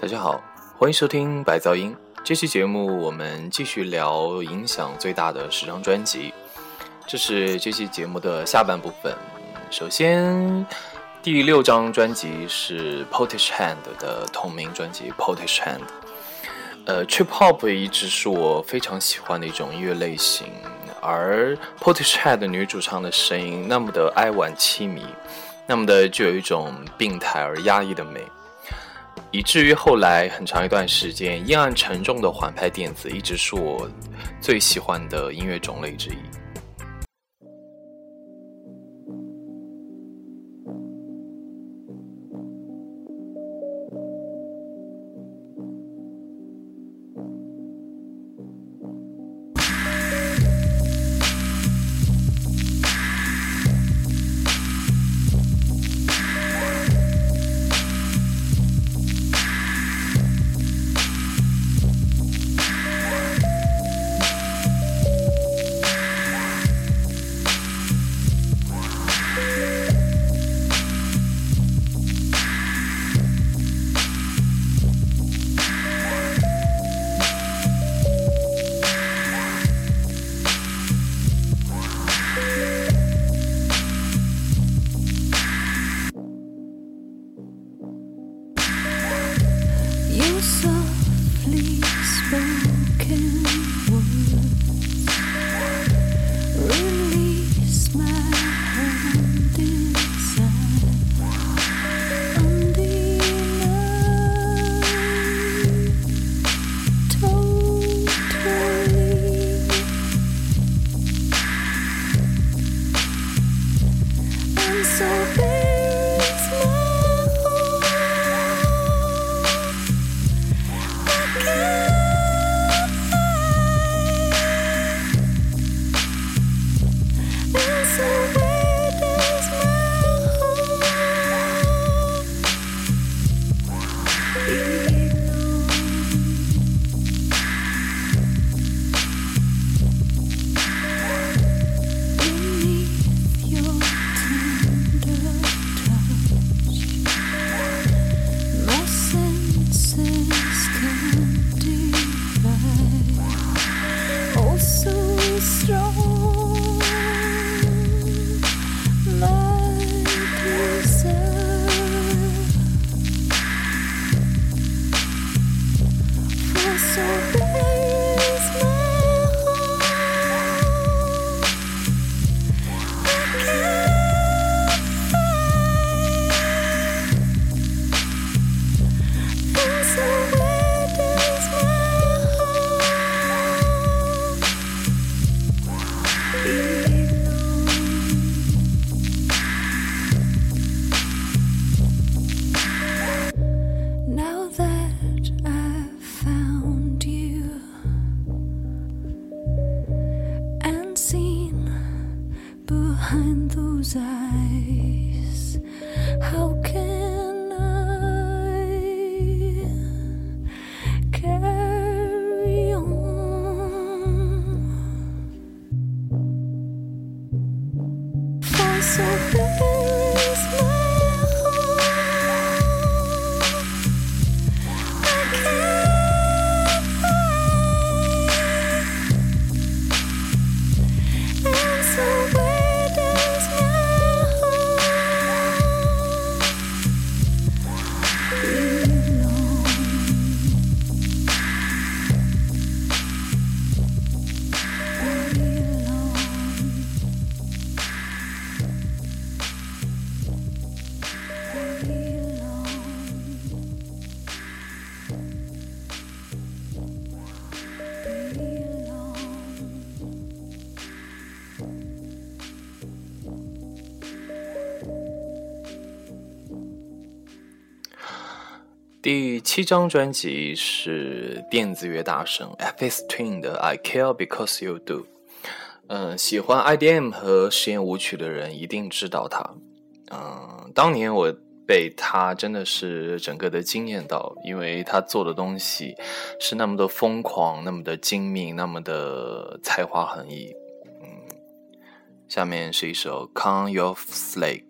大家好，欢迎收听白噪音。这期节目我们继续聊影响最大的十张专辑，这是这期节目的下半部分。首先，第六张专辑是 Potish Hand 的同名专辑 Potish Hand。呃，Trip Hop 一直是我非常喜欢的一种音乐类型，而 Potish Hand 女主唱的声音那么的哀婉凄迷，那么的就有一种病态而压抑的美。以至于后来很长一段时间，阴暗沉重的缓拍电子一直是我最喜欢的音乐种类之一。第七张专辑是电子乐大神 F.S. Twin 的《I Care Because You Do》。嗯，喜欢 IDM 和实验舞曲的人一定知道他。嗯，当年我被他真的是整个的惊艳到，因为他做的东西是那么的疯狂，那么的精密，那么的才华横溢。嗯下面是一首《Count Your Flag》。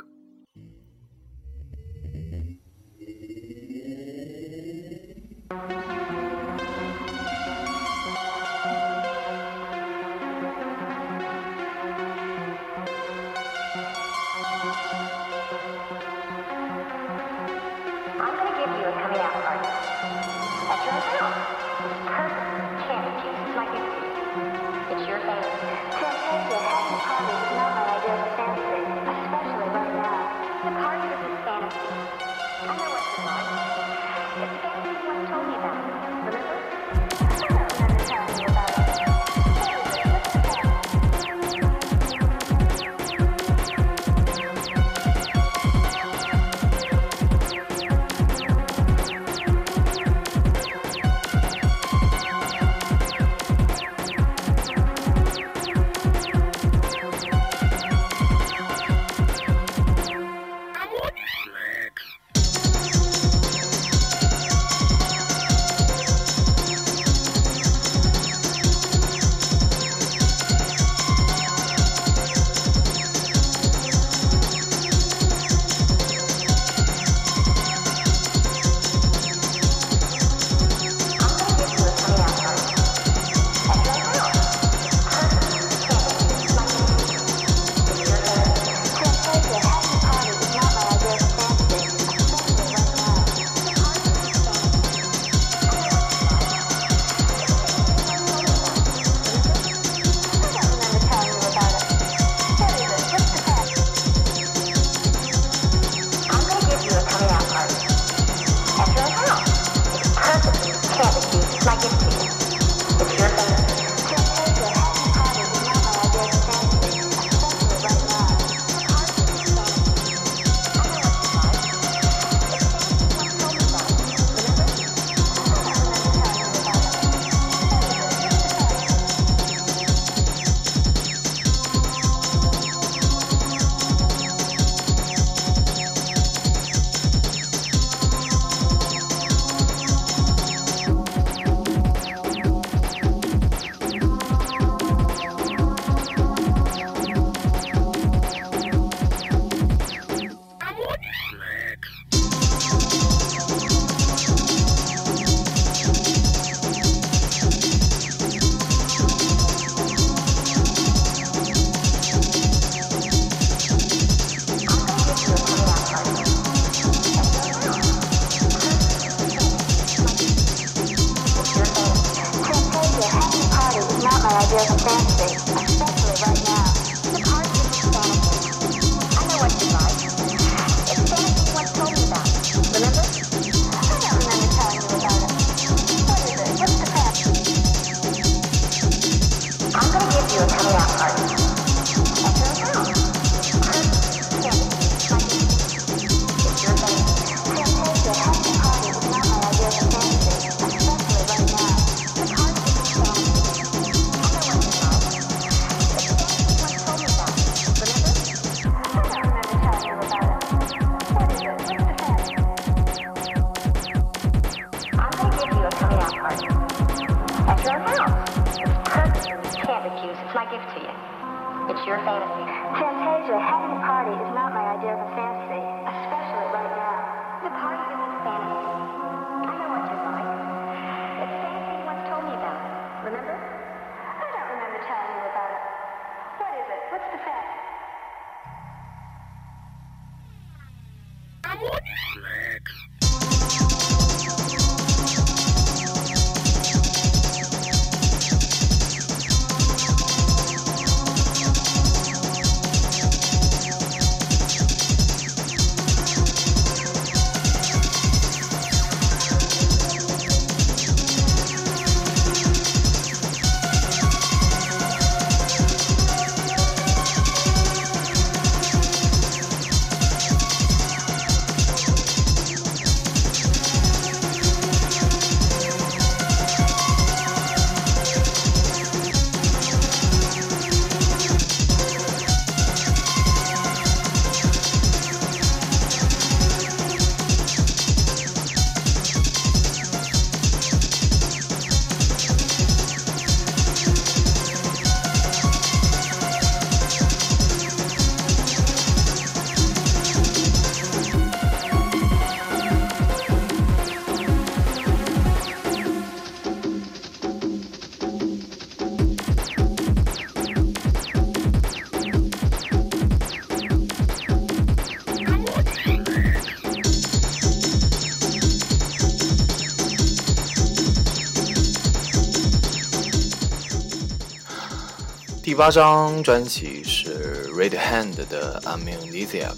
第八张专辑是 Redhand 的 Amnesiac，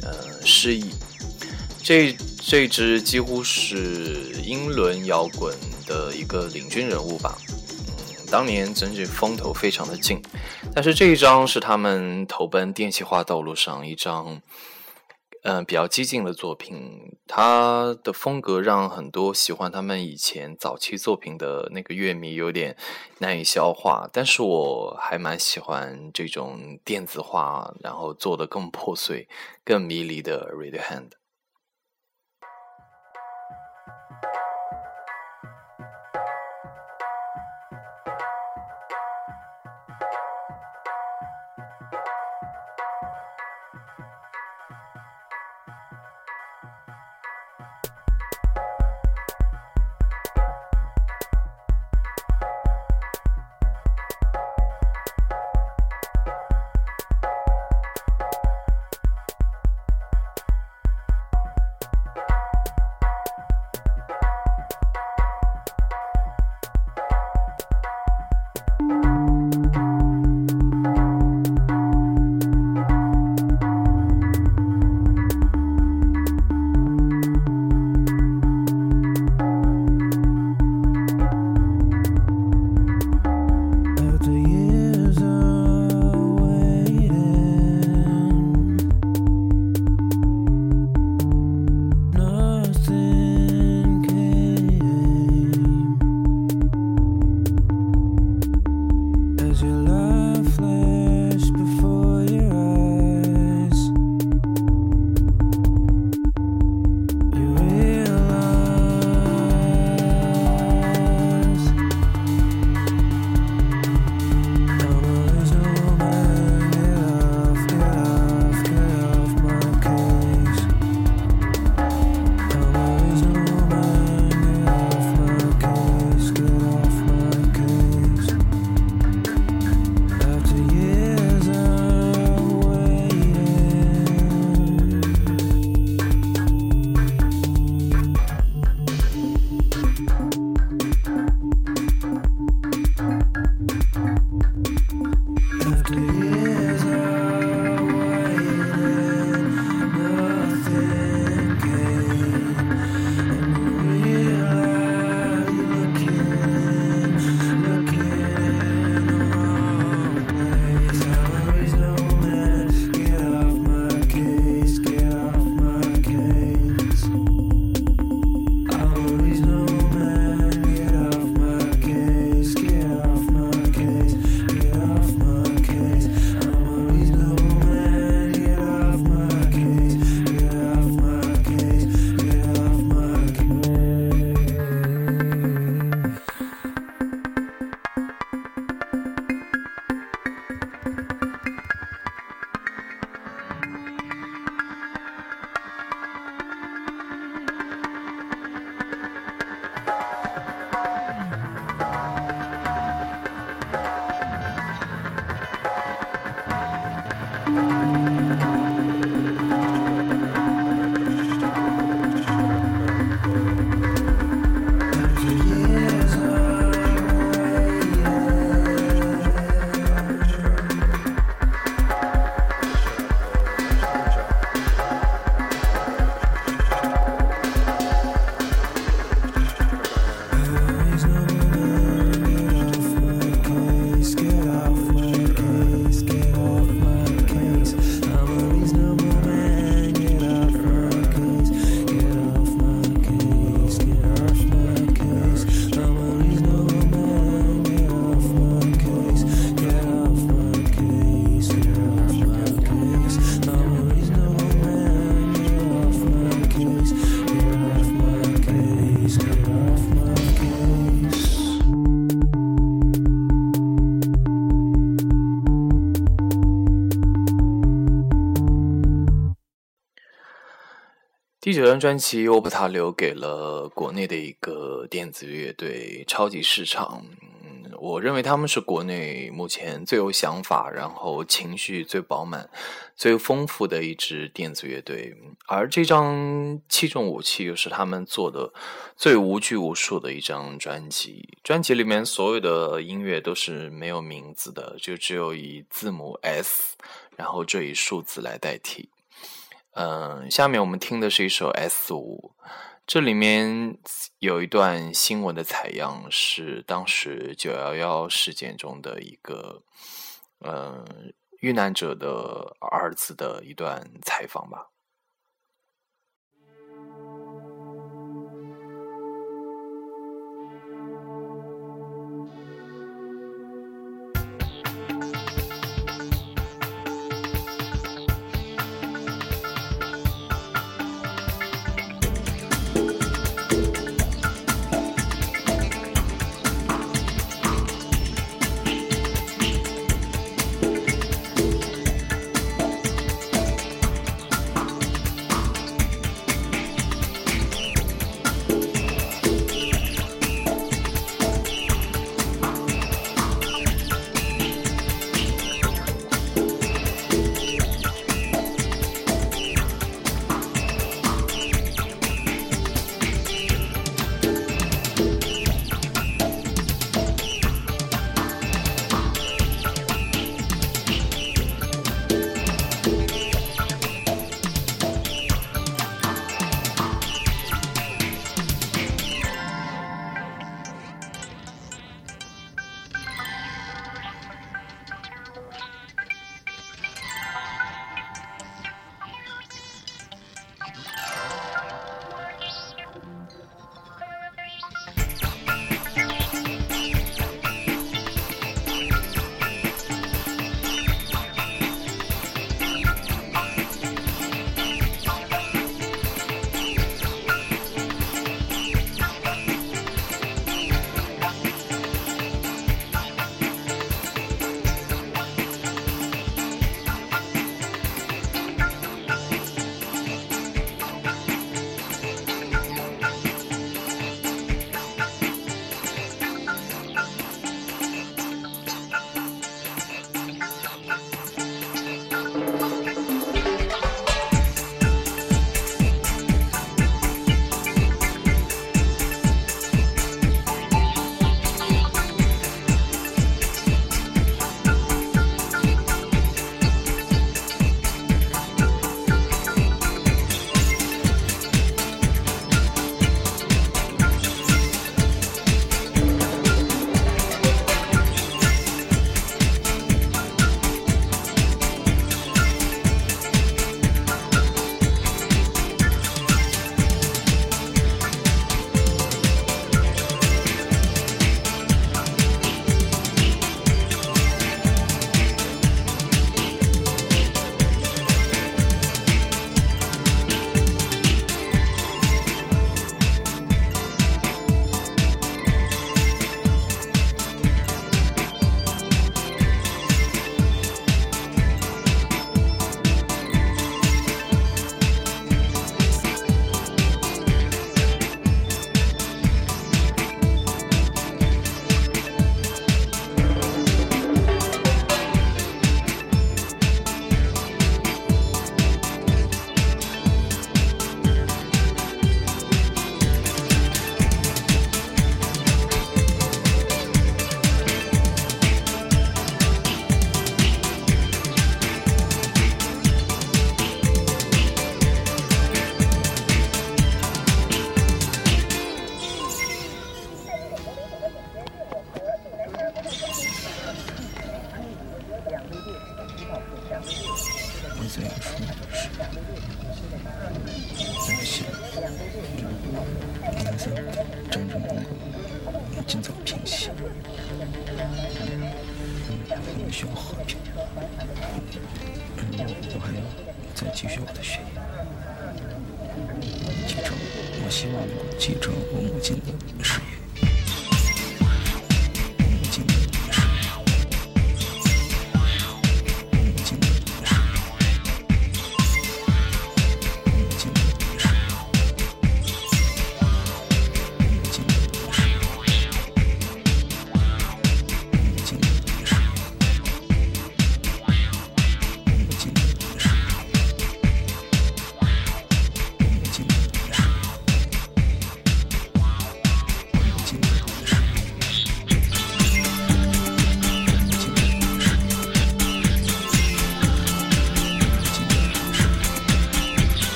呃，失忆。这这支几乎是英伦摇滚的一个领军人物吧。嗯，当年真是风头非常的劲。但是这一张是他们投奔电气化道路上一张。嗯，比较激进的作品，他的风格让很多喜欢他们以前早期作品的那个乐迷有点难以消化。但是我还蛮喜欢这种电子化，然后做的更破碎、更迷离的 Redhand。这张专辑，我把它留给了国内的一个电子乐队——超级市场。嗯我认为他们是国内目前最有想法，然后情绪最饱满、最丰富的一支电子乐队。而这张《七种武器》又是他们做的最无拘无束的一张专辑。专辑里面所有的音乐都是没有名字的，就只有以字母 S，然后这一数字来代替。嗯，下面我们听的是一首 S 五。这里面有一段新闻的采样，是当时九幺幺事件中的一个，嗯，遇难者的儿子的一段采访吧。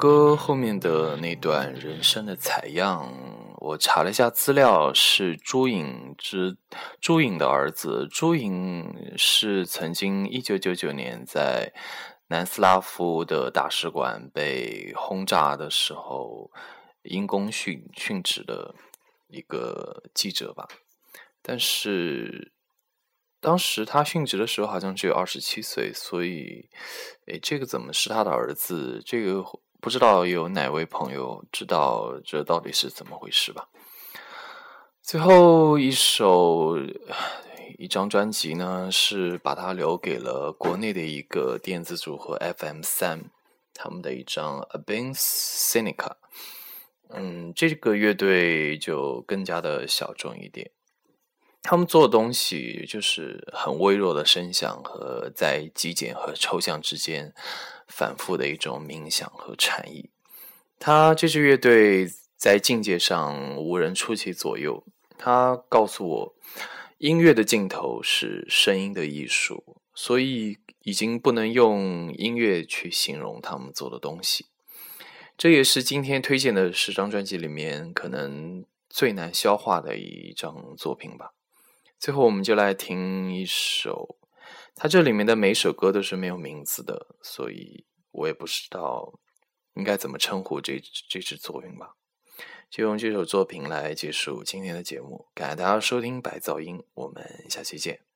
歌后面的那段人生的采样，我查了一下资料，是朱颖之朱颖的儿子。朱颖是曾经一九九九年在南斯拉夫的大使馆被轰炸的时候因公殉殉职的一个记者吧。但是当时他殉职的时候好像只有二十七岁，所以，诶，这个怎么是他的儿子？这个。不知道有哪位朋友知道这到底是怎么回事吧？最后一首一张专辑呢，是把它留给了国内的一个电子组合 FM 三，他们的一张 Abin Seneca。嗯，这个乐队就更加的小众一点。他们做的东西就是很微弱的声响和在极简和抽象之间反复的一种冥想和禅意。他这支乐队在境界上无人出其左右。他告诉我，音乐的尽头是声音的艺术，所以已经不能用音乐去形容他们做的东西。这也是今天推荐的十张专辑里面可能最难消化的一张作品吧。最后，我们就来听一首，它这里面的每首歌都是没有名字的，所以我也不知道应该怎么称呼这这支作品吧。就用这首作品来结束今天的节目，感谢大家收听白噪音，我们下期见。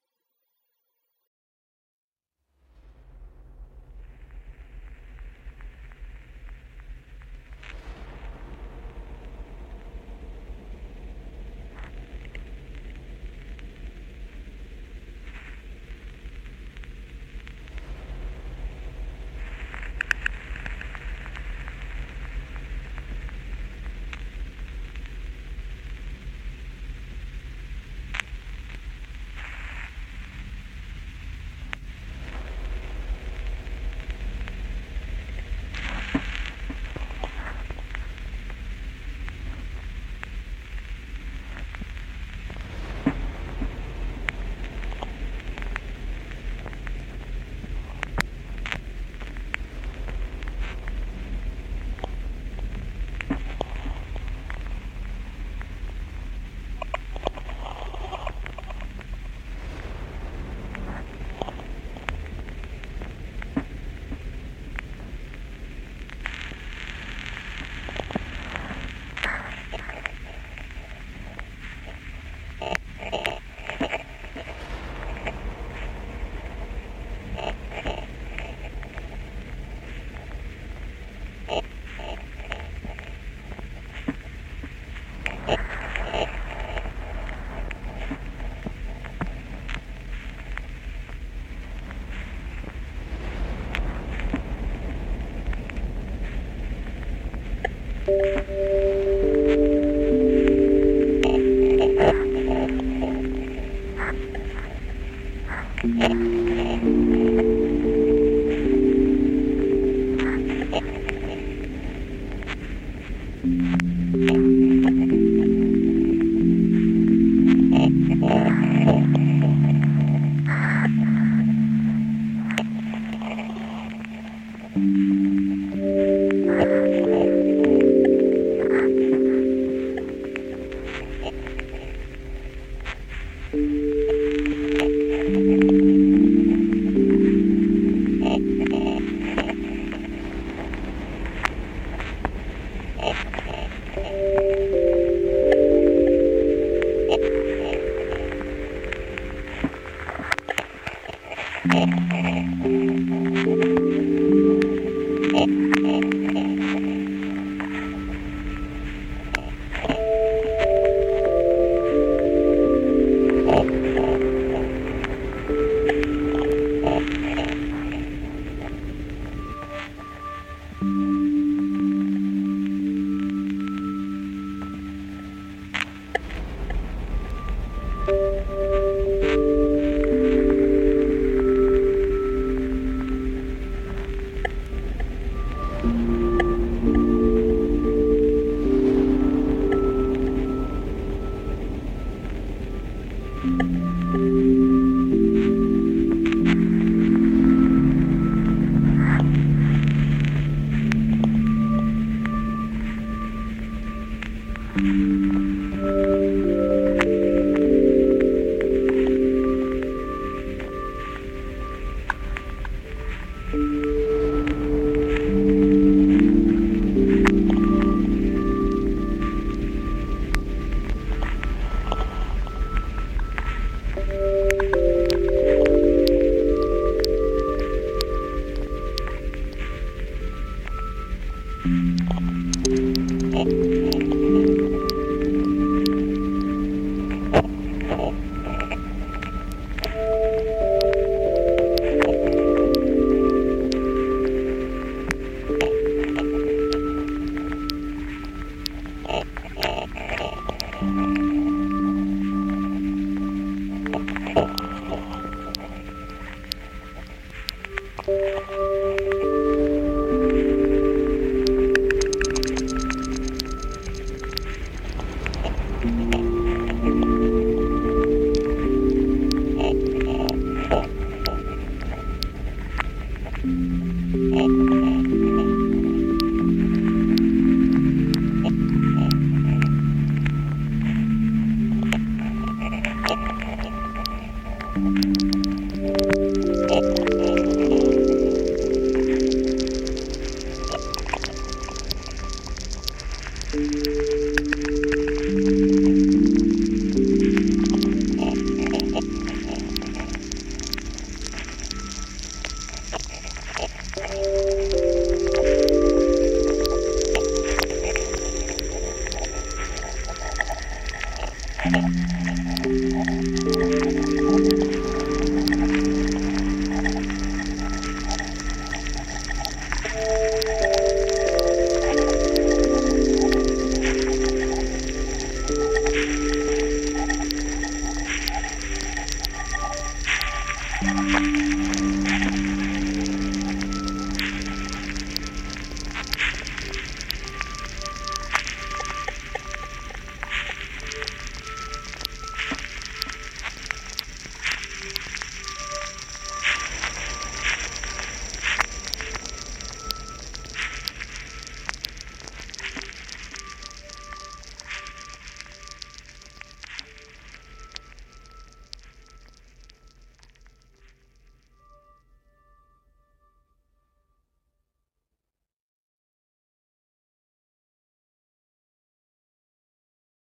Thank you.